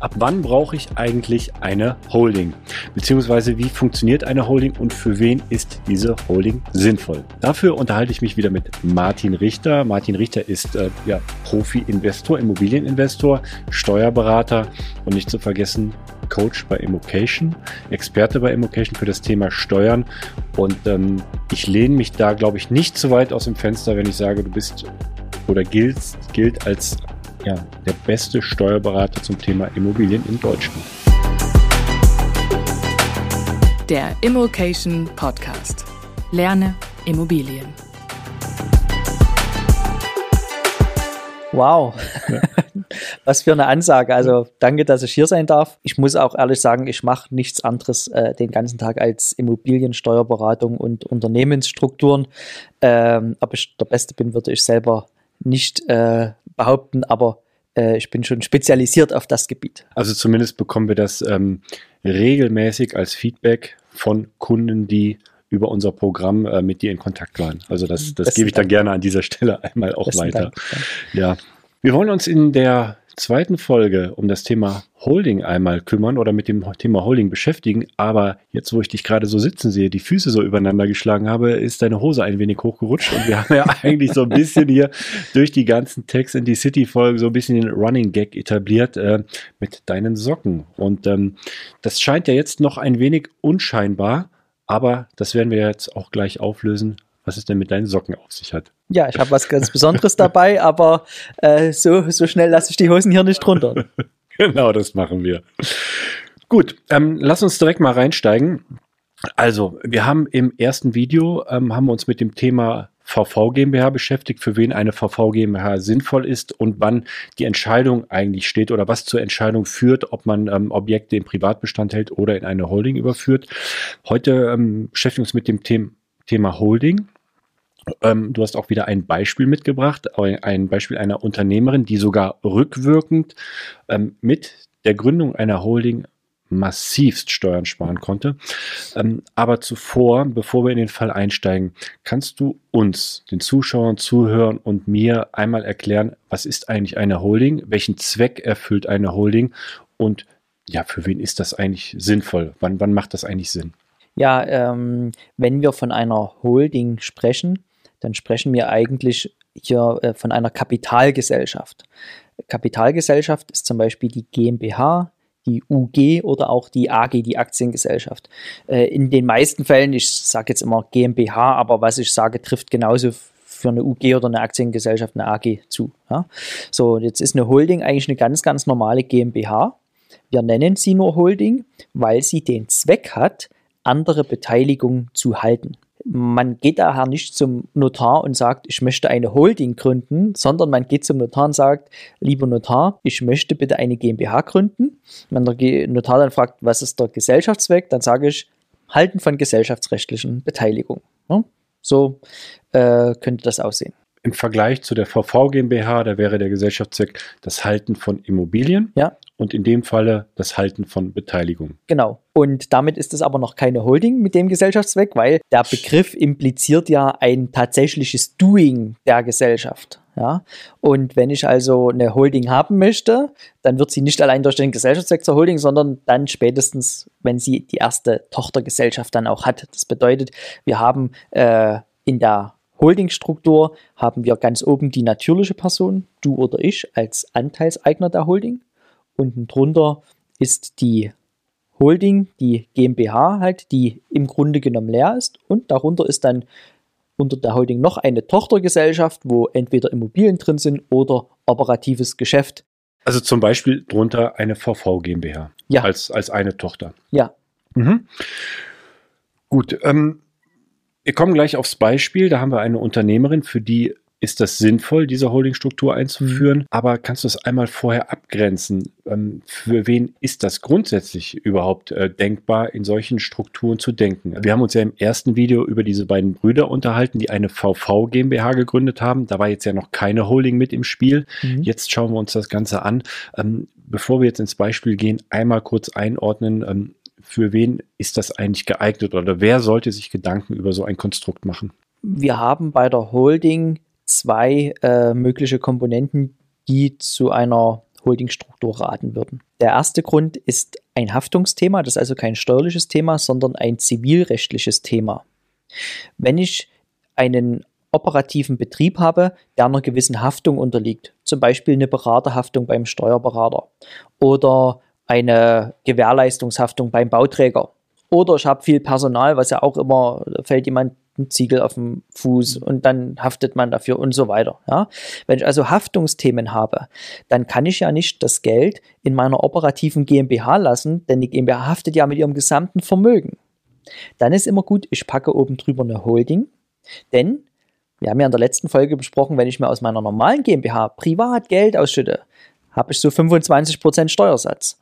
Ab wann brauche ich eigentlich eine Holding? Beziehungsweise wie funktioniert eine Holding und für wen ist diese Holding sinnvoll? Dafür unterhalte ich mich wieder mit Martin Richter. Martin Richter ist äh, ja, Profi-Investor, Immobilieninvestor, Steuerberater und nicht zu vergessen Coach bei Immocation, Experte bei Immocation für das Thema Steuern. Und ähm, ich lehne mich da, glaube ich, nicht zu weit aus dem Fenster, wenn ich sage, du bist oder gilt, gilt als ja, der beste Steuerberater zum Thema Immobilien in Deutschland. Der Immocation Podcast. Lerne Immobilien. Wow, was für eine Ansage. Also danke, dass ich hier sein darf. Ich muss auch ehrlich sagen, ich mache nichts anderes äh, den ganzen Tag als Immobiliensteuerberatung und Unternehmensstrukturen. Ähm, ob ich der Beste bin, würde ich selber nicht äh, behaupten, aber äh, ich bin schon spezialisiert auf das Gebiet. Also zumindest bekommen wir das ähm, regelmäßig als Feedback von Kunden, die über unser Programm äh, mit dir in Kontakt waren. Also das, das gebe ich dann gerne an dieser Stelle einmal auch Besten weiter. Dank. Ja, wir wollen uns in der zweiten Folge um das Thema Holding einmal kümmern oder mit dem Thema Holding beschäftigen. Aber jetzt, wo ich dich gerade so sitzen sehe, die Füße so übereinander geschlagen habe, ist deine Hose ein wenig hochgerutscht. Und wir haben ja eigentlich so ein bisschen hier durch die ganzen Text in die City-Folgen so ein bisschen den Running Gag etabliert äh, mit deinen Socken. Und ähm, das scheint ja jetzt noch ein wenig unscheinbar. Aber das werden wir jetzt auch gleich auflösen, was es denn mit deinen Socken auf sich hat. Ja, ich habe was ganz Besonderes dabei, aber äh, so, so schnell lasse ich die Hosen hier nicht runter. genau, das machen wir. Gut, ähm, lass uns direkt mal reinsteigen. Also, wir haben im ersten Video ähm, haben wir uns mit dem Thema VV GmbH beschäftigt, für wen eine VV GmbH sinnvoll ist und wann die Entscheidung eigentlich steht oder was zur Entscheidung führt, ob man ähm, Objekte im Privatbestand hält oder in eine Holding überführt. Heute ähm, beschäftigen wir uns mit dem The Thema Holding. Ähm, du hast auch wieder ein Beispiel mitgebracht, ein Beispiel einer Unternehmerin, die sogar rückwirkend ähm, mit der Gründung einer Holding massivst Steuern sparen konnte. Ähm, aber zuvor, bevor wir in den Fall einsteigen, kannst du uns, den Zuschauern, Zuhörern und mir einmal erklären, was ist eigentlich eine Holding, welchen Zweck erfüllt eine Holding und ja, für wen ist das eigentlich sinnvoll? Wann, wann macht das eigentlich Sinn? Ja, ähm, wenn wir von einer Holding sprechen, dann sprechen wir eigentlich hier äh, von einer Kapitalgesellschaft. Kapitalgesellschaft ist zum Beispiel die GmbH, die UG oder auch die AG, die Aktiengesellschaft. Äh, in den meisten Fällen, ich sage jetzt immer GmbH, aber was ich sage, trifft genauso für eine UG oder eine Aktiengesellschaft, eine AG zu. Ja? So, jetzt ist eine Holding eigentlich eine ganz, ganz normale GmbH. Wir nennen sie nur Holding, weil sie den Zweck hat, andere Beteiligung zu halten man geht daher nicht zum Notar und sagt, ich möchte eine Holding gründen, sondern man geht zum Notar und sagt, lieber Notar, ich möchte bitte eine GmbH gründen. Wenn der Notar dann fragt, was ist der Gesellschaftszweck, dann sage ich, Halten von gesellschaftsrechtlichen Beteiligungen. So äh, könnte das aussehen im Vergleich zu der VV GmbH, da wäre der Gesellschaftszweck das Halten von Immobilien. Ja. Und in dem Falle das Halten von Beteiligung. Genau. Und damit ist es aber noch keine Holding mit dem Gesellschaftszweck, weil der Begriff impliziert ja ein tatsächliches Doing der Gesellschaft. Ja? Und wenn ich also eine Holding haben möchte, dann wird sie nicht allein durch den Gesellschaftszweck zur Holding, sondern dann spätestens, wenn sie die erste Tochtergesellschaft dann auch hat. Das bedeutet, wir haben äh, in der Holdingstruktur haben wir ganz oben die natürliche Person, du oder ich, als Anteilseigner der Holding. Unten drunter ist die Holding, die GmbH halt, die im Grunde genommen leer ist. Und darunter ist dann unter der Holding noch eine Tochtergesellschaft, wo entweder Immobilien drin sind oder operatives Geschäft. Also zum Beispiel drunter eine VV GmbH. Ja. Als, als eine Tochter. Ja. Mhm. Gut. Ähm, wir kommen gleich aufs Beispiel. Da haben wir eine Unternehmerin, für die ist das sinnvoll, diese Holdingstruktur einzuführen. Mhm. Aber kannst du es einmal vorher abgrenzen? Ähm, für wen ist das grundsätzlich überhaupt äh, denkbar, in solchen Strukturen zu denken? Wir haben uns ja im ersten Video über diese beiden Brüder unterhalten, die eine VV GmbH gegründet haben. Da war jetzt ja noch keine Holding mit im Spiel. Mhm. Jetzt schauen wir uns das Ganze an. Ähm, bevor wir jetzt ins Beispiel gehen, einmal kurz einordnen, ähm, für wen ist das eigentlich geeignet oder wer sollte sich Gedanken über so ein Konstrukt machen? Wir haben bei der Holding zwei äh, mögliche Komponenten, die zu einer Holdingstruktur raten würden. Der erste Grund ist ein Haftungsthema, das ist also kein steuerliches Thema, sondern ein zivilrechtliches Thema. Wenn ich einen operativen Betrieb habe, der einer gewissen Haftung unterliegt, zum Beispiel eine Beraterhaftung beim Steuerberater oder eine Gewährleistungshaftung beim Bauträger. Oder ich habe viel Personal, was ja auch immer, fällt jemand ein Ziegel auf dem Fuß und dann haftet man dafür und so weiter. Ja? Wenn ich also Haftungsthemen habe, dann kann ich ja nicht das Geld in meiner operativen GmbH lassen, denn die GmbH haftet ja mit ihrem gesamten Vermögen. Dann ist immer gut, ich packe oben drüber eine Holding, denn wir haben ja in der letzten Folge besprochen, wenn ich mir aus meiner normalen GmbH privat Geld ausschütte, habe ich so 25% Steuersatz.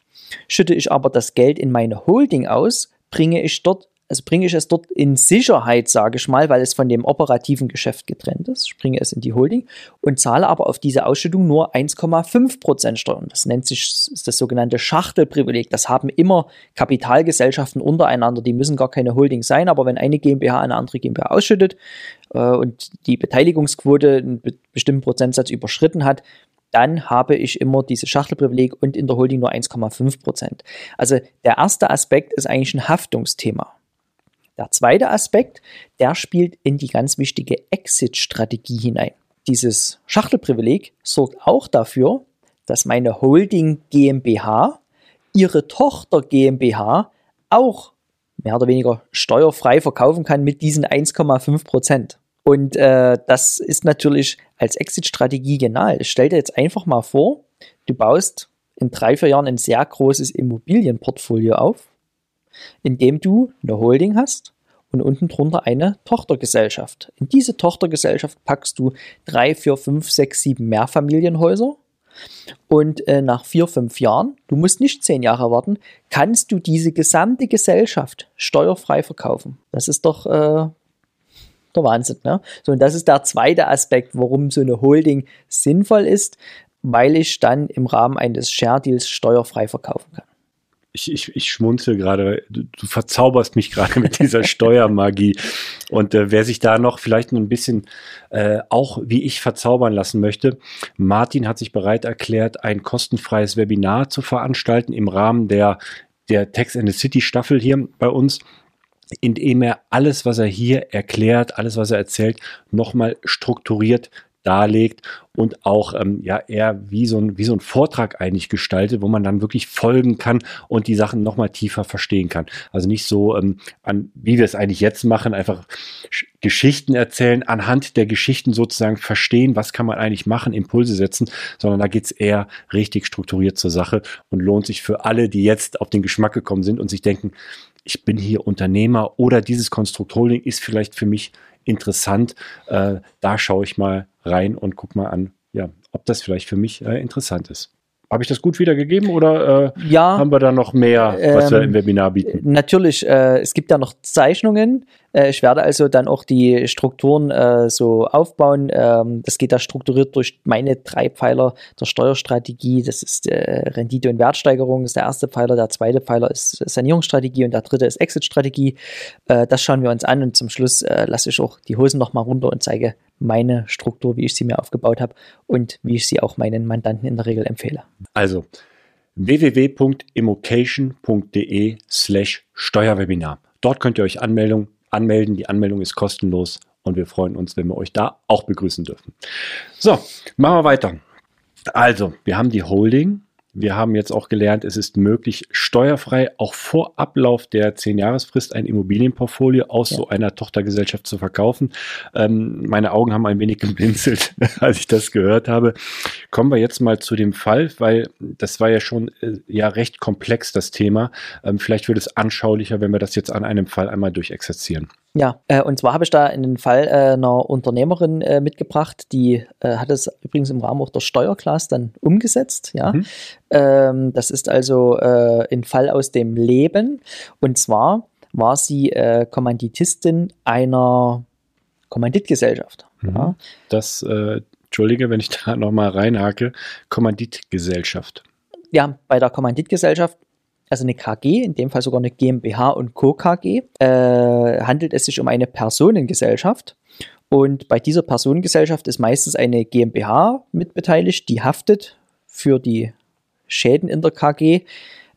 Schütte ich aber das Geld in meine Holding aus, bringe ich dort also bringe ich es dort in Sicherheit, sage ich mal, weil es von dem operativen Geschäft getrennt ist. Ich bringe es in die Holding und zahle aber auf diese Ausschüttung nur 1,5% Steuern. Das nennt sich das sogenannte Schachtelprivileg. Das haben immer Kapitalgesellschaften untereinander. Die müssen gar keine Holding sein, aber wenn eine GmbH eine andere GmbH ausschüttet äh, und die Beteiligungsquote einen bestimmten Prozentsatz überschritten hat, dann habe ich immer dieses Schachtelprivileg und in der Holding nur 1,5% Also der erste Aspekt ist eigentlich ein Haftungsthema. Der zweite Aspekt, der spielt in die ganz wichtige Exit-Strategie hinein. Dieses Schachtelprivileg sorgt auch dafür, dass meine Holding GmbH ihre Tochter GmbH auch mehr oder weniger steuerfrei verkaufen kann mit diesen 1,5 Prozent. Und äh, das ist natürlich als Exit-Strategie genial. Stell dir jetzt einfach mal vor, du baust in drei, vier Jahren ein sehr großes Immobilienportfolio auf indem du eine Holding hast und unten drunter eine Tochtergesellschaft. In diese Tochtergesellschaft packst du drei, vier, fünf, sechs, sieben Mehrfamilienhäuser und äh, nach vier, fünf Jahren, du musst nicht zehn Jahre warten, kannst du diese gesamte Gesellschaft steuerfrei verkaufen. Das ist doch äh, der Wahnsinn. Ne? So, und das ist der zweite Aspekt, warum so eine Holding sinnvoll ist, weil ich dann im Rahmen eines Share Deals steuerfrei verkaufen kann ich, ich, ich schmunzel gerade, du, du, verzauberst mich gerade mit dieser Steuermagie. Und äh, wer sich da noch vielleicht ein bisschen äh, auch wie ich verzaubern lassen möchte, Martin hat sich bereit erklärt, ein kostenfreies Webinar zu veranstalten im Rahmen der, der Text in the City Staffel hier bei uns indem er alles, was er hier erklärt, alles, was er erzählt, nochmal strukturiert darlegt und auch ähm, ja eher wie so, ein, wie so ein Vortrag eigentlich gestaltet, wo man dann wirklich folgen kann und die Sachen nochmal tiefer verstehen kann. Also nicht so, ähm, an, wie wir es eigentlich jetzt machen, einfach Geschichten erzählen, anhand der Geschichten sozusagen verstehen, was kann man eigentlich machen, Impulse setzen, sondern da geht's eher richtig strukturiert zur Sache und lohnt sich für alle, die jetzt auf den Geschmack gekommen sind und sich denken, ich bin hier Unternehmer oder dieses Konstrukt Holding ist vielleicht für mich interessant. Äh, da schaue ich mal rein und gucke mal an, ja, ob das vielleicht für mich äh, interessant ist. Habe ich das gut wiedergegeben oder äh, ja, haben wir da noch mehr, was ähm, wir im Webinar bieten? Natürlich, äh, es gibt ja noch Zeichnungen. Äh, ich werde also dann auch die Strukturen äh, so aufbauen. Ähm, das geht da strukturiert durch meine drei Pfeiler der Steuerstrategie. Das ist äh, Rendite und Wertsteigerung, ist der erste Pfeiler. Der zweite Pfeiler ist Sanierungsstrategie und der dritte ist Exit-Strategie. Äh, das schauen wir uns an und zum Schluss äh, lasse ich auch die Hosen nochmal runter und zeige meine Struktur, wie ich sie mir aufgebaut habe und wie ich sie auch meinen Mandanten in der Regel empfehle. Also www.immocation.de slash Steuerwebinar. Dort könnt ihr euch Anmeldung anmelden. Die Anmeldung ist kostenlos und wir freuen uns, wenn wir euch da auch begrüßen dürfen. So, machen wir weiter. Also, wir haben die Holding. Wir haben jetzt auch gelernt, es ist möglich, steuerfrei auch vor Ablauf der 10-Jahresfrist ein Immobilienportfolio aus ja. so einer Tochtergesellschaft zu verkaufen. Ähm, meine Augen haben ein wenig geblinzelt, als ich das gehört habe. Kommen wir jetzt mal zu dem Fall, weil das war ja schon äh, ja recht komplex, das Thema. Ähm, vielleicht wird es anschaulicher, wenn wir das jetzt an einem Fall einmal durchexerzieren. Ja, äh, und zwar habe ich da einen Fall äh, einer Unternehmerin äh, mitgebracht, die äh, hat es übrigens im Rahmen auch der Steuerklasse dann umgesetzt. Ja, mhm. ähm, das ist also äh, ein Fall aus dem Leben. Und zwar war sie äh, Kommanditistin einer Kommanditgesellschaft. Mhm. Ja. Das, entschuldige, wenn ich da nochmal reinhake, Kommanditgesellschaft. Ja, bei der Kommanditgesellschaft also eine KG, in dem Fall sogar eine GmbH und Co. KG, äh, handelt es sich um eine Personengesellschaft. Und bei dieser Personengesellschaft ist meistens eine GmbH mitbeteiligt, die haftet für die Schäden in der KG,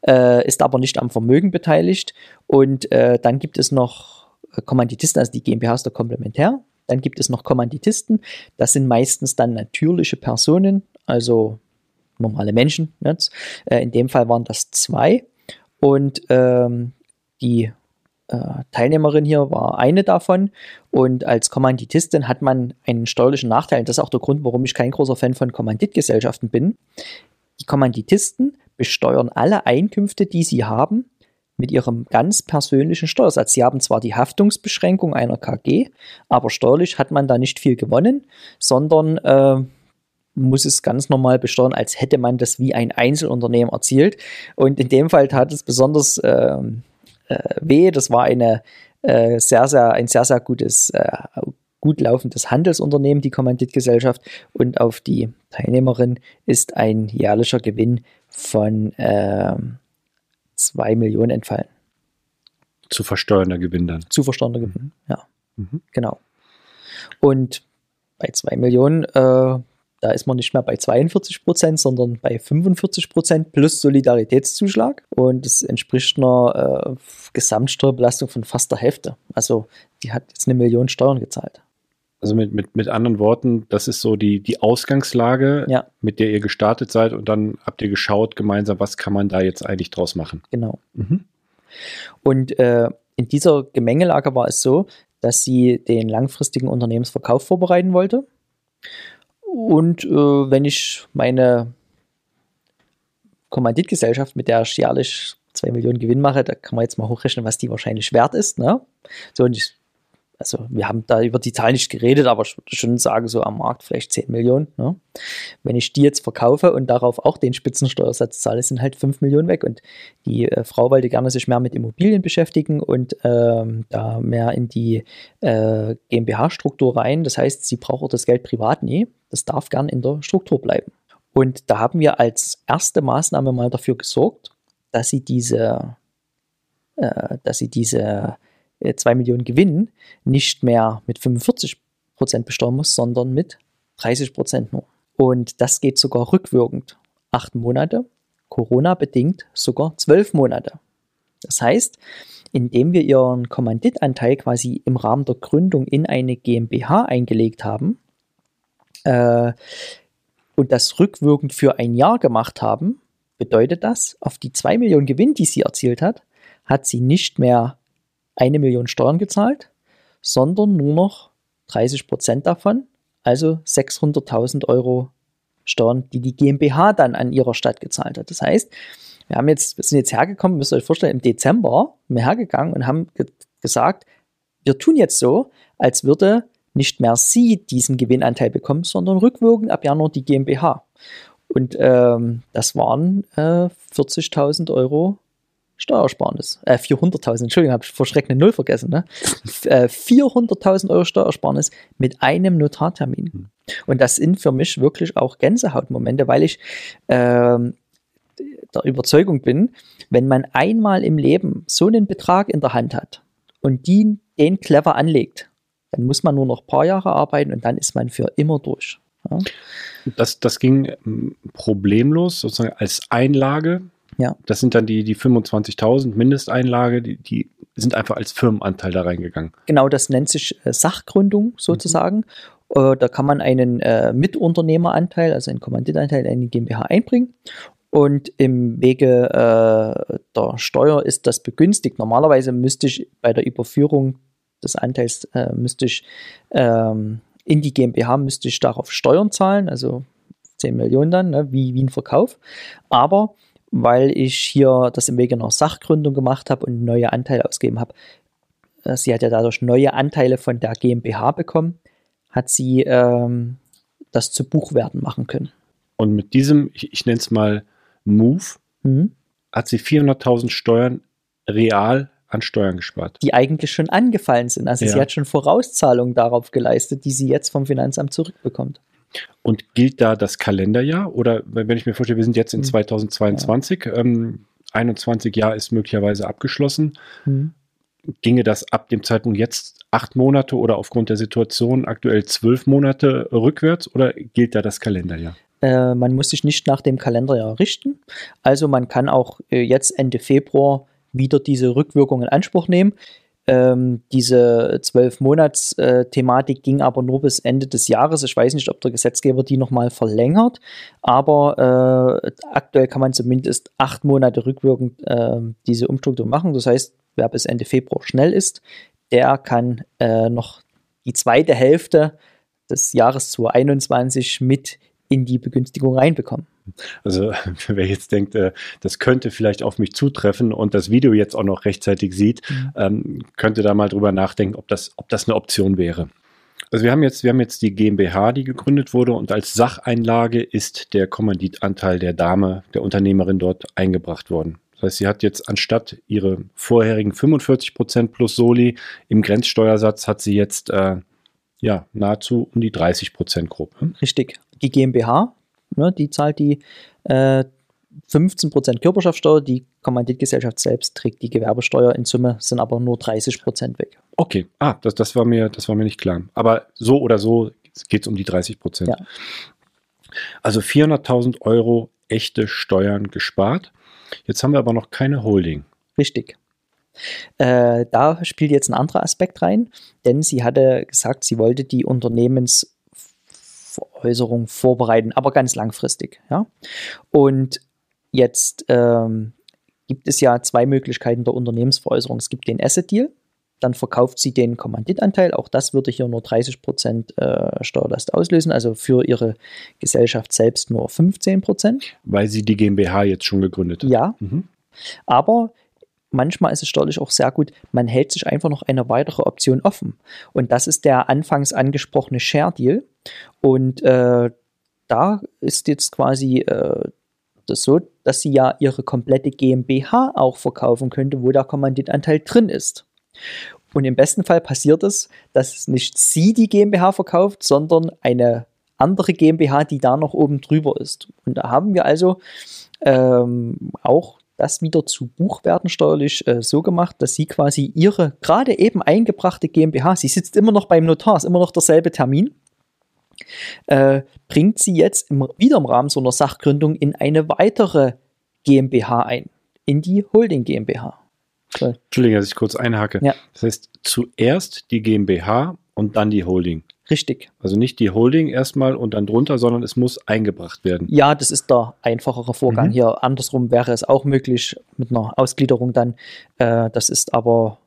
äh, ist aber nicht am Vermögen beteiligt. Und äh, dann gibt es noch Kommanditisten, also die GmbH ist der Komplementär. Dann gibt es noch Kommanditisten. Das sind meistens dann natürliche Personen, also normale Menschen. Jetzt. Äh, in dem Fall waren das zwei. Und ähm, die äh, Teilnehmerin hier war eine davon. Und als Kommanditistin hat man einen steuerlichen Nachteil. Das ist auch der Grund, warum ich kein großer Fan von Kommanditgesellschaften bin. Die Kommanditisten besteuern alle Einkünfte, die sie haben, mit ihrem ganz persönlichen Steuersatz. Sie haben zwar die Haftungsbeschränkung einer KG, aber steuerlich hat man da nicht viel gewonnen, sondern äh, muss es ganz normal besteuern, als hätte man das wie ein Einzelunternehmen erzielt. Und in dem Fall tat es besonders äh, äh, weh. Das war eine äh, sehr, sehr, ein sehr, sehr gutes, äh, gut laufendes Handelsunternehmen, die Kommanditgesellschaft. Und auf die Teilnehmerin ist ein jährlicher Gewinn von äh, 2 Millionen entfallen. Zu versteuernder Gewinn dann. Zu versteuernder Gewinn, ja. Mhm. Genau. Und bei 2 Millionen äh, da ist man nicht mehr bei 42 Prozent, sondern bei 45 Prozent plus Solidaritätszuschlag. Und das entspricht einer äh, Gesamtsteuerbelastung von fast der Hälfte. Also die hat jetzt eine Million Steuern gezahlt. Also mit, mit, mit anderen Worten, das ist so die, die Ausgangslage, ja. mit der ihr gestartet seid und dann habt ihr geschaut gemeinsam, was kann man da jetzt eigentlich draus machen. Genau. Mhm. Und äh, in dieser Gemengelage war es so, dass sie den langfristigen Unternehmensverkauf vorbereiten wollte. Und äh, wenn ich meine Kommanditgesellschaft, mit der ich jährlich 2 Millionen Gewinn mache, da kann man jetzt mal hochrechnen, was die wahrscheinlich wert ist. Ne? So, und ich also wir haben da über die Zahl nicht geredet, aber ich würde schon sagen, so am Markt vielleicht 10 Millionen. Ne? Wenn ich die jetzt verkaufe und darauf auch den Spitzensteuersatz zahle, sind halt 5 Millionen weg. Und die äh, Frau wollte gerne sich mehr mit Immobilien beschäftigen und ähm, da mehr in die äh, GmbH-Struktur rein. Das heißt, sie braucht auch das Geld privat nie. Das darf gern in der Struktur bleiben. Und da haben wir als erste Maßnahme mal dafür gesorgt, dass sie diese, äh, dass sie diese 2 äh, Millionen Gewinn nicht mehr mit 45 Prozent besteuern muss, sondern mit 30 Prozent nur. Und das geht sogar rückwirkend. Acht Monate, Corona-bedingt sogar zwölf Monate. Das heißt, indem wir ihren Kommanditanteil quasi im Rahmen der Gründung in eine GmbH eingelegt haben äh, und das rückwirkend für ein Jahr gemacht haben, bedeutet das, auf die 2 Millionen Gewinn, die sie erzielt hat, hat sie nicht mehr eine Million Steuern gezahlt, sondern nur noch 30 Prozent davon, also 600.000 Euro Steuern, die die GmbH dann an ihrer Stadt gezahlt hat. Das heißt, wir haben jetzt, wir sind jetzt hergekommen, müsst ihr euch vorstellen, im Dezember sind wir hergegangen und haben ge gesagt, wir tun jetzt so, als würde nicht mehr sie diesen Gewinnanteil bekommen, sondern rückwirkend ab Januar die GmbH. Und ähm, das waren äh, 40.000 Euro Steuersparnis. Äh, 400.000, Entschuldigung, habe ich verschreckende Null vergessen. Ne? Äh, 400.000 Euro Steuersparnis mit einem Notartermin. Hm. Und das sind für mich wirklich auch Gänsehautmomente, weil ich ähm, der Überzeugung bin, wenn man einmal im Leben so einen Betrag in der Hand hat und die, den clever anlegt, dann muss man nur noch ein paar Jahre arbeiten und dann ist man für immer durch. Ja? Das, das ging hm, problemlos sozusagen als Einlage ja. Das sind dann die, die 25.000 Mindesteinlage, die, die sind einfach als Firmenanteil da reingegangen. Genau, das nennt sich äh, Sachgründung sozusagen. Mhm. Da kann man einen äh, Mitunternehmeranteil, also einen Kommanditanteil in die GmbH einbringen. Und im Wege äh, der Steuer ist das begünstigt. Normalerweise müsste ich bei der Überführung des Anteils äh, müsste ich ähm, in die GmbH müsste ich darauf Steuern zahlen, also 10 Millionen dann, ne, wie, wie ein Verkauf. Aber weil ich hier das im Wege einer Sachgründung gemacht habe und neue Anteile ausgegeben habe. Äh, sie hat ja dadurch neue Anteile von der GmbH bekommen, hat sie ähm, das zu Buchwerten machen können. Und mit diesem, ich, ich nenne es mal Move, mhm. hat sie 400.000 Steuern real an Steuern gespart. Die eigentlich schon angefallen sind. Also ja. sie hat schon Vorauszahlungen darauf geleistet, die sie jetzt vom Finanzamt zurückbekommt. Und gilt da das Kalenderjahr? Oder wenn ich mir vorstelle, wir sind jetzt in 2022, mhm. ja. ähm, 21 Jahr ist möglicherweise abgeschlossen. Mhm. Ginge das ab dem Zeitpunkt jetzt acht Monate oder aufgrund der Situation aktuell zwölf Monate rückwärts oder gilt da das Kalenderjahr? Äh, man muss sich nicht nach dem Kalenderjahr richten. Also man kann auch äh, jetzt Ende Februar wieder diese Rückwirkung in Anspruch nehmen. Ähm, diese zwölf Monats äh, ging aber nur bis Ende des Jahres. Ich weiß nicht, ob der Gesetzgeber die nochmal verlängert, aber äh, aktuell kann man zumindest acht Monate rückwirkend äh, diese Umstrukturierung machen. Das heißt, wer bis Ende Februar schnell ist, der kann äh, noch die zweite Hälfte des Jahres 2021 mit in die Begünstigung reinbekommen. Also wer jetzt denkt, äh, das könnte vielleicht auf mich zutreffen und das Video jetzt auch noch rechtzeitig sieht, mhm. ähm, könnte da mal drüber nachdenken, ob das, ob das eine Option wäre. Also wir haben jetzt, wir haben jetzt die GmbH, die gegründet wurde und als Sacheinlage ist der Kommanditanteil der Dame, der Unternehmerin dort eingebracht worden. Das heißt, sie hat jetzt anstatt ihre vorherigen 45 Prozent plus Soli im Grenzsteuersatz hat sie jetzt äh, ja nahezu um die 30 Prozent grob. Richtig die GmbH, ne, die zahlt die äh, 15% Körperschaftssteuer, die Kommanditgesellschaft selbst trägt die Gewerbesteuer, in Summe sind aber nur 30% weg. Okay, ah, das, das, war mir, das war mir nicht klar. Aber so oder so geht es um die 30%. Ja. Also 400.000 Euro echte Steuern gespart. Jetzt haben wir aber noch keine Holding. Richtig. Äh, da spielt jetzt ein anderer Aspekt rein, denn sie hatte gesagt, sie wollte die Unternehmens Veräußerung vorbereiten, aber ganz langfristig. Ja? Und jetzt ähm, gibt es ja zwei Möglichkeiten der Unternehmensveräußerung. Es gibt den Asset Deal, dann verkauft sie den Kommanditanteil. Auch das würde hier nur 30 Prozent äh, Steuerlast auslösen, also für ihre Gesellschaft selbst nur 15 Prozent. Weil sie die GmbH jetzt schon gegründet hat. Ja. Mhm. Aber manchmal ist es steuerlich auch sehr gut, man hält sich einfach noch eine weitere Option offen. Und das ist der anfangs angesprochene Share Deal. Und äh, da ist jetzt quasi äh, das so, dass sie ja ihre komplette GmbH auch verkaufen könnte, wo der Kommanditanteil drin ist. Und im besten Fall passiert es, dass nicht sie die GmbH verkauft, sondern eine andere GmbH, die da noch oben drüber ist. Und da haben wir also ähm, auch das wieder zu Buchwerten steuerlich äh, so gemacht, dass sie quasi ihre gerade eben eingebrachte GmbH, sie sitzt immer noch beim Notar, ist immer noch derselbe Termin, äh, bringt sie jetzt im, wieder im Rahmen so einer Sachgründung in eine weitere GmbH ein, in die Holding GmbH. So. Entschuldigung, dass ich kurz einhake. Ja. Das heißt, zuerst die GmbH und dann die Holding. Richtig. Also nicht die Holding erstmal und dann drunter, sondern es muss eingebracht werden. Ja, das ist der einfachere Vorgang. Mhm. Hier andersrum wäre es auch möglich mit einer Ausgliederung dann. Äh, das ist aber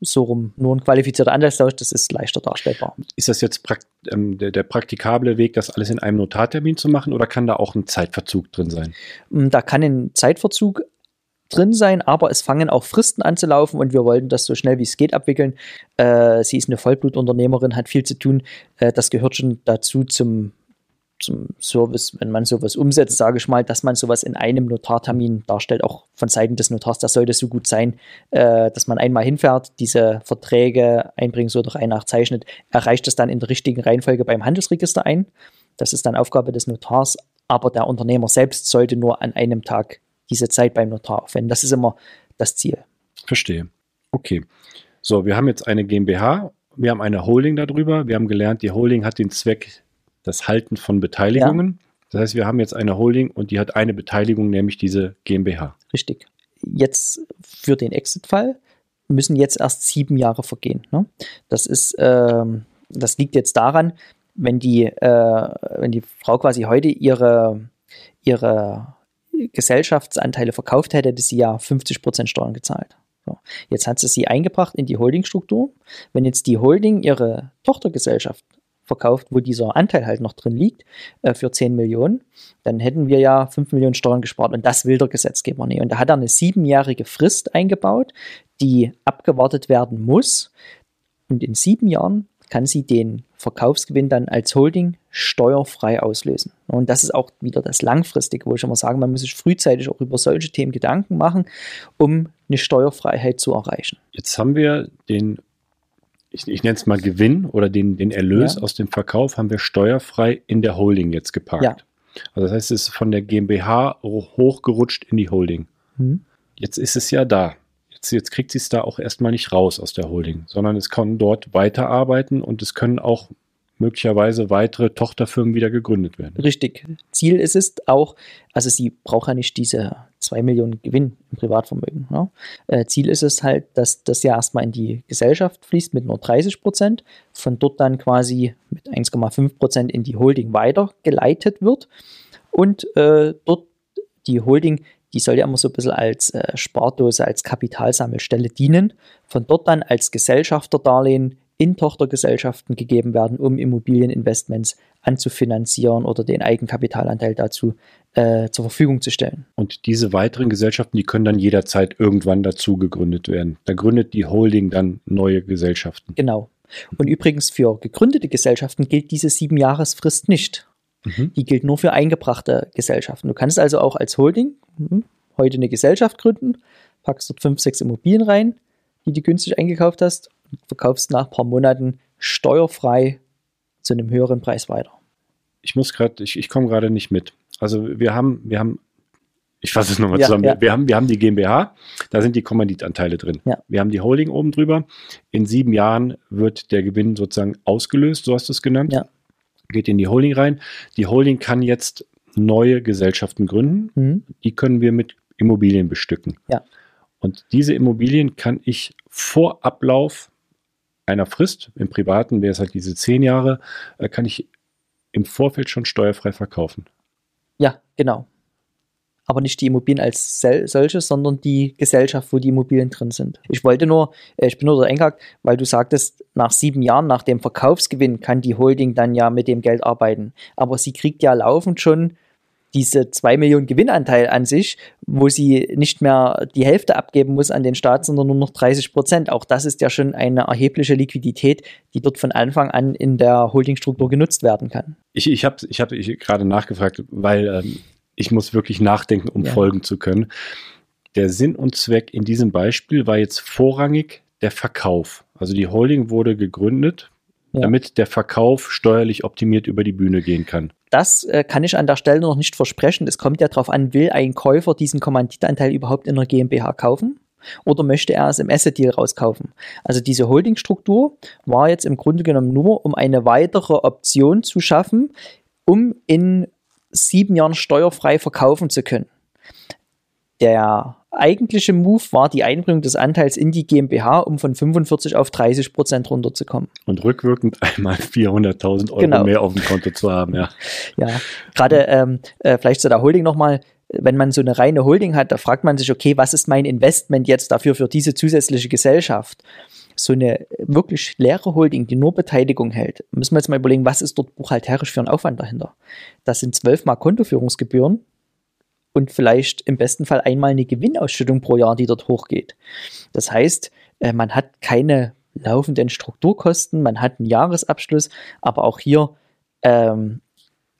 so rum nur ein qualifizierter Anteilstausch, das ist leichter darstellbar. Ist das jetzt prakt ähm, der, der, praktikable Weg, das alles in einem Notartermin zu machen oder kann da auch ein Zeitverzug drin sein? Mm, da kann ein Zeitverzug drin sein, aber es fangen auch Fristen an zu laufen und wir wollten das so schnell wie es geht abwickeln. Äh, sie ist eine Vollblutunternehmerin, hat viel zu tun. Äh, das gehört schon dazu zum, zum Service, wenn man sowas umsetzt, sage ich mal, dass man sowas in einem Notartermin darstellt, auch von Seiten des Notars. Das sollte so gut sein, äh, dass man einmal hinfährt, diese Verträge einbringt oder rein nachzeichnet, erreicht es dann in der richtigen Reihenfolge beim Handelsregister ein. Das ist dann Aufgabe des Notars, aber der Unternehmer selbst sollte nur an einem Tag diese Zeit beim Notar aufwenden. Das ist immer das Ziel. Verstehe. Okay. So, wir haben jetzt eine GmbH, wir haben eine Holding darüber. Wir haben gelernt, die Holding hat den Zweck, das Halten von Beteiligungen. Ja. Das heißt, wir haben jetzt eine Holding und die hat eine Beteiligung, nämlich diese GmbH. Richtig. Jetzt für den Exit-Fall müssen jetzt erst sieben Jahre vergehen. Ne? Das ist, ähm, das liegt jetzt daran, wenn die, äh, wenn die Frau quasi heute ihre, ihre Gesellschaftsanteile verkauft hätte, hätte sie ja 50% Steuern gezahlt. So. Jetzt hat sie sie eingebracht in die Holdingstruktur. Wenn jetzt die Holding ihre Tochtergesellschaft verkauft, wo dieser Anteil halt noch drin liegt, äh, für 10 Millionen, dann hätten wir ja 5 Millionen Steuern gespart und das will der Gesetzgeber nicht. Und da hat er eine siebenjährige Frist eingebaut, die abgewartet werden muss. Und in sieben Jahren kann sie den Verkaufsgewinn dann als Holding steuerfrei auslösen. Und das ist auch wieder das Langfristige, wo ich immer sage, man muss sich frühzeitig auch über solche Themen Gedanken machen, um eine Steuerfreiheit zu erreichen. Jetzt haben wir den, ich, ich nenne es mal Gewinn oder den, den Erlös ja. aus dem Verkauf, haben wir steuerfrei in der Holding jetzt geparkt. Ja. Also das heißt, es ist von der GmbH hochgerutscht in die Holding. Mhm. Jetzt ist es ja da jetzt, jetzt kriegt sie es da auch erstmal nicht raus aus der Holding, sondern es kann dort weiterarbeiten und es können auch möglicherweise weitere Tochterfirmen wieder gegründet werden. Richtig. Ziel ist es auch, also sie braucht ja nicht diese 2 Millionen Gewinn im Privatvermögen. Ne? Äh, Ziel ist es halt, dass das ja erstmal in die Gesellschaft fließt mit nur 30 Prozent, von dort dann quasi mit 1,5 Prozent in die Holding weitergeleitet wird und äh, dort die Holding, die soll ja immer so ein bisschen als äh, Spardose, als Kapitalsammelstelle dienen, von dort dann als Gesellschafterdarlehen in Tochtergesellschaften gegeben werden, um Immobilieninvestments anzufinanzieren oder den Eigenkapitalanteil dazu äh, zur Verfügung zu stellen. Und diese weiteren Gesellschaften, die können dann jederzeit irgendwann dazu gegründet werden. Da gründet die Holding dann neue Gesellschaften. Genau. Und übrigens für gegründete Gesellschaften gilt diese sieben Jahresfrist nicht. Mhm. Die gilt nur für eingebrachte Gesellschaften. Du kannst also auch als Holding hm, heute eine Gesellschaft gründen, packst dort fünf, sechs Immobilien rein, die du günstig eingekauft hast und verkaufst nach ein paar Monaten steuerfrei zu einem höheren Preis weiter. Ich muss gerade, ich, ich komme gerade nicht mit. Also wir haben, wir haben, ich fasse es nochmal ja, zusammen. Ja. Wir, haben, wir haben die GmbH, da sind die Kommanditanteile drin. Ja. Wir haben die Holding oben drüber. In sieben Jahren wird der Gewinn sozusagen ausgelöst, so hast du es genannt. Geht in die Holding rein. Die Holding kann jetzt neue Gesellschaften gründen. Mhm. Die können wir mit Immobilien bestücken. Ja. Und diese Immobilien kann ich vor Ablauf einer Frist, im Privaten wäre es halt diese zehn Jahre, äh, kann ich im Vorfeld schon steuerfrei verkaufen. Ja, genau. Aber nicht die Immobilien als solche, sondern die Gesellschaft, wo die Immobilien drin sind. Ich wollte nur, äh, ich bin nur der eingehakt, weil du sagtest, nach sieben Jahren, nach dem Verkaufsgewinn, kann die Holding dann ja mit dem Geld arbeiten. Aber sie kriegt ja laufend schon diese 2 Millionen Gewinnanteil an sich, wo sie nicht mehr die Hälfte abgeben muss an den Staat, sondern nur noch 30 Prozent. Auch das ist ja schon eine erhebliche Liquidität, die dort von Anfang an in der Holdingstruktur genutzt werden kann. Ich, ich habe ich hab gerade nachgefragt, weil ähm, ich muss wirklich nachdenken, um ja. folgen zu können. Der Sinn und Zweck in diesem Beispiel war jetzt vorrangig der Verkauf. Also die Holding wurde gegründet, ja. damit der Verkauf steuerlich optimiert über die Bühne gehen kann das äh, kann ich an der Stelle noch nicht versprechen. Es kommt ja darauf an, will ein Käufer diesen Kommanditanteil überhaupt in der GmbH kaufen? Oder möchte er es im Asset Deal rauskaufen? Also diese Holdingstruktur war jetzt im Grunde genommen nur, um eine weitere Option zu schaffen, um in sieben Jahren steuerfrei verkaufen zu können. Der eigentliche Move war die Einbringung des Anteils in die GmbH, um von 45 auf 30 Prozent runterzukommen. Und rückwirkend einmal 400.000 Euro genau. mehr auf dem Konto zu haben, ja. Ja, gerade ähm, äh, vielleicht zu der Holding nochmal, wenn man so eine reine Holding hat, da fragt man sich, okay, was ist mein Investment jetzt dafür für diese zusätzliche Gesellschaft? So eine wirklich leere Holding, die nur Beteiligung hält, müssen wir jetzt mal überlegen, was ist dort buchhalterisch für ein Aufwand dahinter? Das sind zwölfmal Kontoführungsgebühren, und vielleicht im besten Fall einmal eine Gewinnausschüttung pro Jahr, die dort hochgeht. Das heißt, äh, man hat keine laufenden Strukturkosten, man hat einen Jahresabschluss, aber auch hier ähm,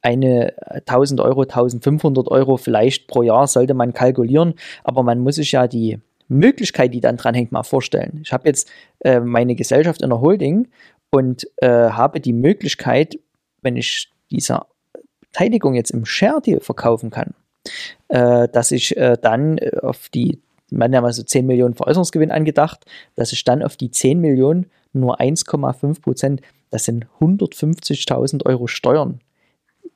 eine 1000 Euro, 1500 Euro vielleicht pro Jahr sollte man kalkulieren, aber man muss sich ja die Möglichkeit, die dann dran hängt, mal vorstellen. Ich habe jetzt äh, meine Gesellschaft in der Holding und äh, habe die Möglichkeit, wenn ich diese Beteiligung jetzt im Share Deal verkaufen kann, äh, dass ich äh, dann äh, auf die, man hat ja mal so 10 Millionen Veräußerungsgewinn angedacht, dass ich dann auf die 10 Millionen nur 1,5 Prozent, das sind 150.000 Euro Steuern,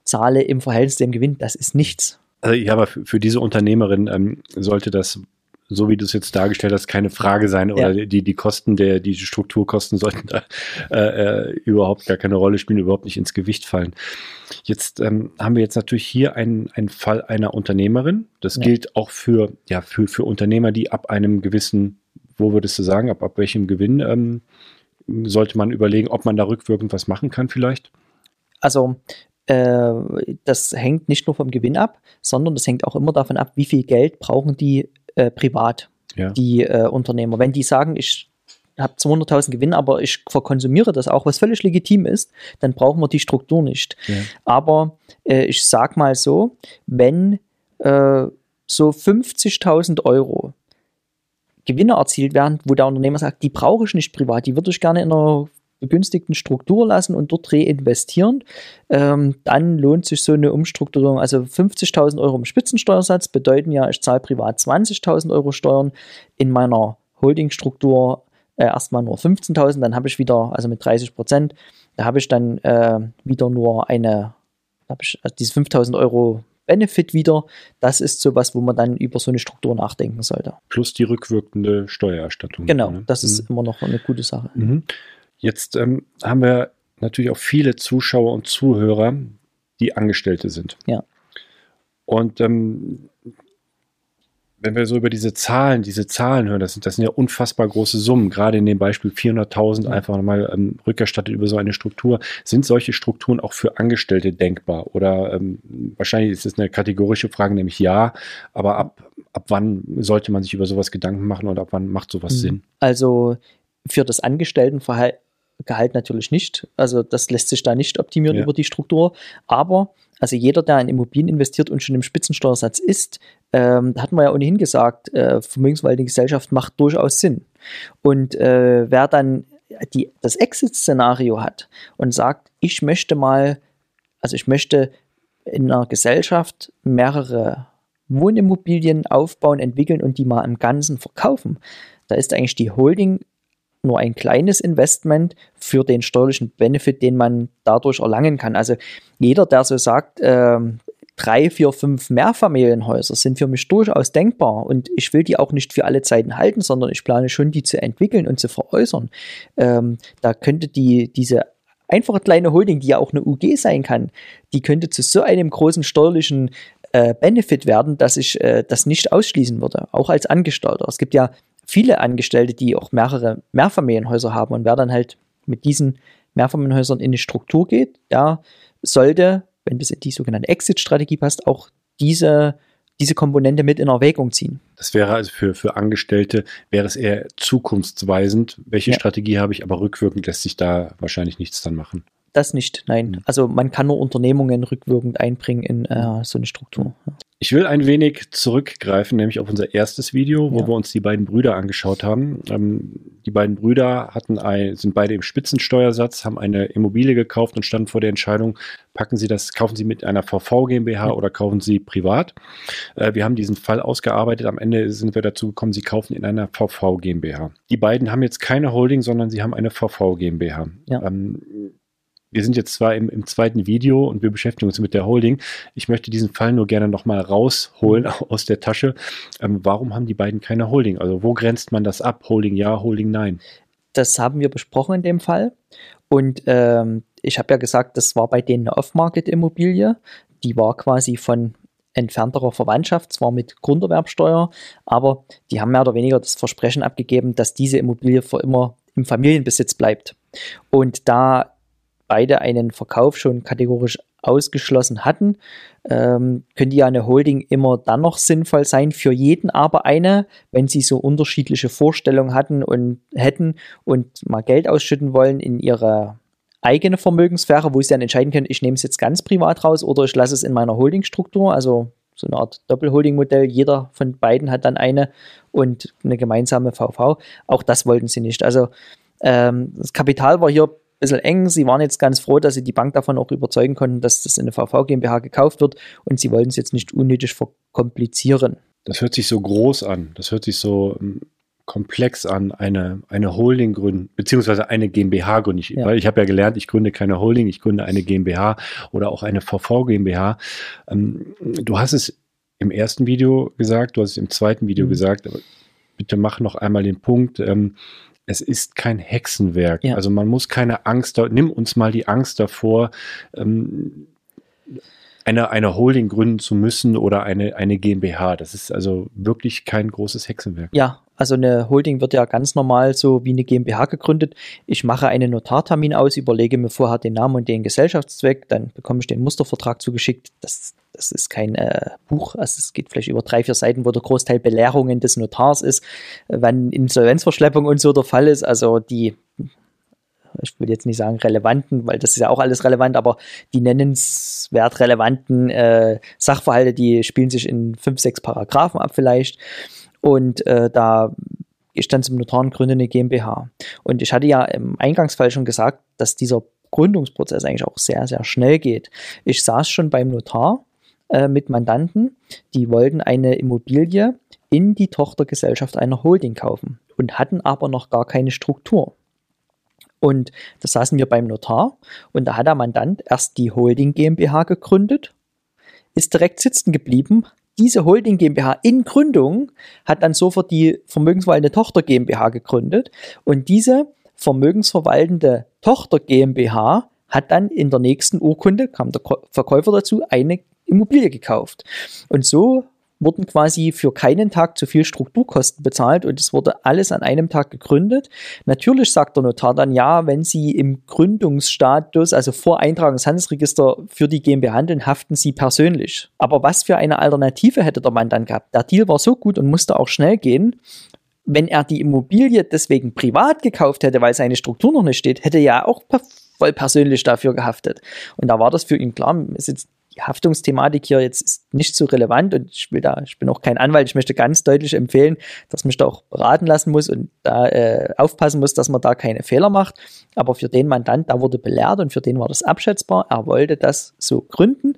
zahle im Verhältnis dem Gewinn. Das ist nichts. Also ja, aber für, für diese Unternehmerin ähm, sollte das so wie du es jetzt dargestellt hast, keine Frage sein oder ja. die, die Kosten der, die Strukturkosten sollten da äh, äh, überhaupt gar keine Rolle spielen, überhaupt nicht ins Gewicht fallen. Jetzt ähm, haben wir jetzt natürlich hier einen, einen Fall einer Unternehmerin. Das ja. gilt auch für, ja, für, für Unternehmer, die ab einem gewissen, wo würdest du sagen, ab, ab welchem Gewinn ähm, sollte man überlegen, ob man da rückwirkend was machen kann vielleicht? Also äh, das hängt nicht nur vom Gewinn ab, sondern das hängt auch immer davon ab, wie viel Geld brauchen die äh, privat, ja. die äh, Unternehmer. Wenn die sagen, ich habe 200.000 Gewinn, aber ich verkonsumiere das auch, was völlig legitim ist, dann brauchen wir die Struktur nicht. Ja. Aber äh, ich sage mal so, wenn äh, so 50.000 Euro Gewinne erzielt werden, wo der Unternehmer sagt, die brauche ich nicht privat, die würde ich gerne in einer begünstigten Struktur lassen und dort reinvestieren, ähm, dann lohnt sich so eine Umstrukturierung. Also 50.000 Euro im Spitzensteuersatz bedeuten ja, ich zahle privat 20.000 Euro Steuern, in meiner Holdingstruktur äh, erstmal nur 15.000, dann habe ich wieder, also mit 30 Prozent, Da habe ich dann äh, wieder nur eine, habe ich also diese 5000 Euro Benefit wieder. Das ist sowas, wo man dann über so eine Struktur nachdenken sollte. Plus die rückwirkende Steuererstattung. Genau, ne? das ist mhm. immer noch eine gute Sache. Mhm. Jetzt ähm, haben wir natürlich auch viele Zuschauer und Zuhörer, die Angestellte sind. Ja. Und ähm, wenn wir so über diese Zahlen, diese Zahlen hören, das sind, das sind ja unfassbar große Summen, gerade in dem Beispiel 400.000 mhm. einfach nochmal ähm, rückerstattet über so eine Struktur. Sind solche Strukturen auch für Angestellte denkbar? Oder ähm, wahrscheinlich ist es eine kategorische Frage, nämlich ja, aber ab, ab wann sollte man sich über sowas Gedanken machen und ab wann macht sowas mhm. Sinn? Also für das Angestelltenverhältnis Gehalt natürlich nicht. Also das lässt sich da nicht optimieren ja. über die Struktur. Aber also jeder, der in Immobilien investiert und schon im Spitzensteuersatz ist, ähm, hatten wir ja ohnehin gesagt, äh, vermögensverwaltende Gesellschaft macht durchaus Sinn. Und äh, wer dann die, das Exit-Szenario hat und sagt, ich möchte mal, also ich möchte in einer Gesellschaft mehrere Wohnimmobilien aufbauen, entwickeln und die mal im Ganzen verkaufen, da ist eigentlich die Holding nur ein kleines Investment für den steuerlichen Benefit, den man dadurch erlangen kann. Also jeder, der so sagt, äh, drei, vier, fünf Mehrfamilienhäuser sind für mich durchaus denkbar und ich will die auch nicht für alle Zeiten halten, sondern ich plane schon, die zu entwickeln und zu veräußern. Ähm, da könnte die, diese einfache kleine Holding, die ja auch eine UG sein kann, die könnte zu so einem großen steuerlichen äh, Benefit werden, dass ich äh, das nicht ausschließen würde, auch als Angestellter. Es gibt ja viele Angestellte, die auch mehrere Mehrfamilienhäuser haben und wer dann halt mit diesen Mehrfamilienhäusern in die Struktur geht, der sollte, wenn das in die sogenannte Exit-Strategie passt, auch diese, diese Komponente mit in Erwägung ziehen. Das wäre also für, für Angestellte, wäre es eher zukunftsweisend, welche ja. Strategie habe ich, aber rückwirkend lässt sich da wahrscheinlich nichts dann machen. Das nicht, nein. Mhm. Also man kann nur Unternehmungen rückwirkend einbringen in äh, so eine Struktur. Ich will ein wenig zurückgreifen, nämlich auf unser erstes Video, wo ja. wir uns die beiden Brüder angeschaut haben. Ähm, die beiden Brüder hatten ein, sind beide im Spitzensteuersatz, haben eine Immobilie gekauft und standen vor der Entscheidung, packen sie das, kaufen sie mit einer VV GmbH ja. oder kaufen sie privat. Äh, wir haben diesen Fall ausgearbeitet. Am Ende sind wir dazu gekommen, sie kaufen in einer VV GmbH. Die beiden haben jetzt keine Holding, sondern sie haben eine VV GmbH. Ja. Ähm, wir sind jetzt zwar im, im, zweiten Video und wir beschäftigen uns mit der Holding. Ich möchte diesen Fall nur gerne nochmal rausholen aus der Tasche. Ähm, warum haben die beiden keine Holding? Also wo grenzt man das ab? Holding ja, Holding nein? Das haben wir besprochen in dem Fall. Und ähm, ich habe ja gesagt, das war bei denen eine Off-Market-Immobilie. Die war quasi von entfernterer Verwandtschaft, zwar mit Grunderwerbsteuer, aber die haben mehr oder weniger das Versprechen abgegeben, dass diese Immobilie für immer im Familienbesitz bleibt. Und da beide einen Verkauf schon kategorisch ausgeschlossen hatten, ähm, könnte ja eine Holding immer dann noch sinnvoll sein, für jeden aber eine, wenn sie so unterschiedliche Vorstellungen hatten und hätten und mal Geld ausschütten wollen in ihre eigene Vermögenssphäre, wo sie dann entscheiden können, ich nehme es jetzt ganz privat raus oder ich lasse es in meiner Holdingstruktur, also so eine Art Doppelholding-Modell. Jeder von beiden hat dann eine und eine gemeinsame VV. Auch das wollten sie nicht. Also ähm, das Kapital war hier bisschen eng. Sie waren jetzt ganz froh, dass sie die Bank davon auch überzeugen konnten, dass das in der VV GmbH gekauft wird und sie wollten es jetzt nicht unnötig verkomplizieren. Das hört sich so groß an. Das hört sich so ähm, komplex an, eine, eine Holding gründen, beziehungsweise eine GmbH gründen. Ich, ja. Weil ich habe ja gelernt, ich gründe keine Holding, ich gründe eine GmbH oder auch eine VV GmbH. Ähm, du hast es im ersten Video gesagt, du hast es im zweiten Video mhm. gesagt, aber bitte mach noch einmal den Punkt. Ähm, es ist kein Hexenwerk. Ja. Also man muss keine Angst, nimm uns mal die Angst davor, ähm, eine, eine Holding gründen zu müssen oder eine, eine GmbH. Das ist also wirklich kein großes Hexenwerk. Ja, also eine Holding wird ja ganz normal so wie eine GmbH gegründet. Ich mache einen Notartermin aus, überlege mir vorher den Namen und den Gesellschaftszweck, dann bekomme ich den Mustervertrag zugeschickt. Das, das ist kein äh, Buch, also es geht vielleicht über drei, vier Seiten, wo der Großteil Belehrungen des Notars ist, wann Insolvenzverschleppung und so der Fall ist. Also die ich will jetzt nicht sagen relevanten, weil das ist ja auch alles relevant, aber die nennenswert relevanten äh, Sachverhalte, die spielen sich in fünf, sechs Paragraphen ab vielleicht. Und äh, da ich dann zum Notar und gründe eine GmbH. Und ich hatte ja im Eingangsfall schon gesagt, dass dieser Gründungsprozess eigentlich auch sehr, sehr schnell geht. Ich saß schon beim Notar äh, mit Mandanten, die wollten eine Immobilie in die Tochtergesellschaft einer Holding kaufen und hatten aber noch gar keine Struktur. Und da saßen wir beim Notar und da hat der Mandant erst die Holding GmbH gegründet, ist direkt sitzen geblieben. Diese Holding GmbH in Gründung hat dann sofort die vermögensverwaltende Tochter GmbH gegründet und diese vermögensverwaltende Tochter GmbH hat dann in der nächsten Urkunde, kam der Verkäufer dazu, eine Immobilie gekauft. Und so wurden quasi für keinen Tag zu viel Strukturkosten bezahlt und es wurde alles an einem Tag gegründet. Natürlich sagt der Notar dann ja, wenn Sie im Gründungsstatus, also vor Eintragung ins Handelsregister für die GmbH handeln, haften Sie persönlich. Aber was für eine Alternative hätte der Mann dann gehabt? Der Deal war so gut und musste auch schnell gehen. Wenn er die Immobilie deswegen privat gekauft hätte, weil seine Struktur noch nicht steht, hätte er ja auch voll persönlich dafür gehaftet. Und da war das für ihn klar, ist jetzt die Haftungsthematik hier jetzt ist nicht so relevant und ich will da, ich bin auch kein Anwalt, ich möchte ganz deutlich empfehlen, dass man sich da auch beraten lassen muss und da äh, aufpassen muss, dass man da keine Fehler macht. Aber für den Mandant, da wurde belehrt und für den war das abschätzbar. Er wollte das so gründen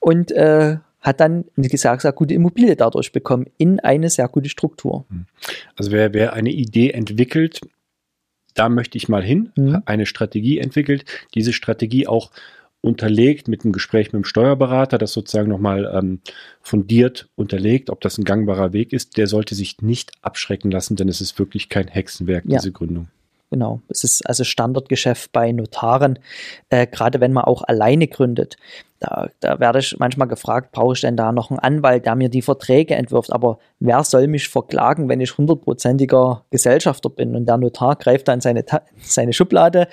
und äh, hat dann eine sehr, sehr gute Immobilie dadurch bekommen in eine sehr gute Struktur. Hm. Also wer, wer eine Idee entwickelt, da möchte ich mal hin, mhm. eine Strategie entwickelt, diese Strategie auch unterlegt mit einem Gespräch mit dem Steuerberater, das sozusagen nochmal ähm, fundiert unterlegt, ob das ein gangbarer Weg ist, der sollte sich nicht abschrecken lassen, denn es ist wirklich kein Hexenwerk, ja. diese Gründung. Genau, es ist also Standardgeschäft bei Notaren, äh, gerade wenn man auch alleine gründet. Da, da werde ich manchmal gefragt, brauche ich denn da noch einen Anwalt, der mir die Verträge entwirft? Aber wer soll mich verklagen, wenn ich hundertprozentiger Gesellschafter bin? Und der Notar greift dann seine, seine Schublade,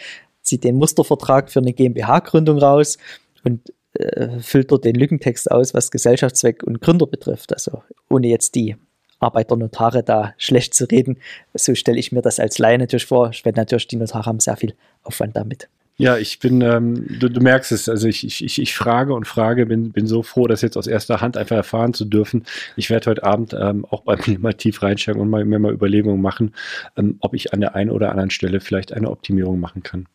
zieht den Mustervertrag für eine GmbH-Gründung raus und äh, füllt dort den Lückentext aus, was Gesellschaftszweck und Gründer betrifft. Also ohne jetzt die Arbeit der Notare da schlecht zu reden. So stelle ich mir das als Laie natürlich vor. Ich werde natürlich, die Notare haben sehr viel Aufwand damit. Ja, ich bin, ähm, du, du, merkst es, also ich, ich, ich frage und frage, bin, bin so froh, das jetzt aus erster Hand einfach erfahren zu dürfen. Ich werde heute Abend ähm, auch bei mir mal tief reinsteigen und mal, mir mal Überlegungen machen, ähm, ob ich an der einen oder anderen Stelle vielleicht eine Optimierung machen kann.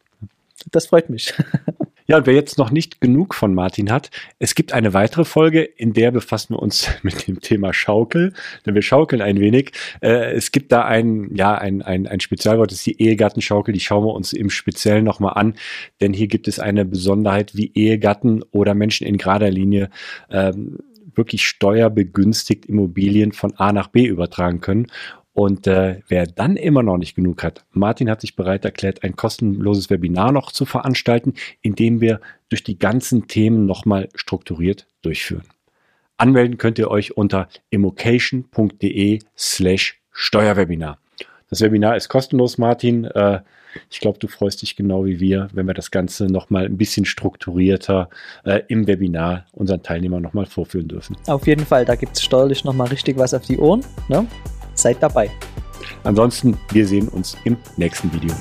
Das freut mich. Ja, und wer jetzt noch nicht genug von Martin hat, es gibt eine weitere Folge, in der befassen wir uns mit dem Thema Schaukel, denn wir schaukeln ein wenig. Äh, es gibt da ein, ja, ein, ein, ein Spezialwort, das ist die Ehegattenschaukel, die schauen wir uns im Speziellen nochmal an, denn hier gibt es eine Besonderheit, wie Ehegatten oder Menschen in gerader Linie ähm, wirklich steuerbegünstigt Immobilien von A nach B übertragen können. Und äh, wer dann immer noch nicht genug hat, Martin hat sich bereit erklärt, ein kostenloses Webinar noch zu veranstalten, in dem wir durch die ganzen Themen nochmal strukturiert durchführen. Anmelden könnt ihr euch unter immocation.de slash Steuerwebinar. Das Webinar ist kostenlos, Martin. Äh, ich glaube, du freust dich genau wie wir, wenn wir das Ganze nochmal ein bisschen strukturierter äh, im Webinar unseren Teilnehmern nochmal vorführen dürfen. Auf jeden Fall, da gibt es steuerlich nochmal richtig was auf die Ohren. Ne? Seid dabei. Ansonsten, wir sehen uns im nächsten Video.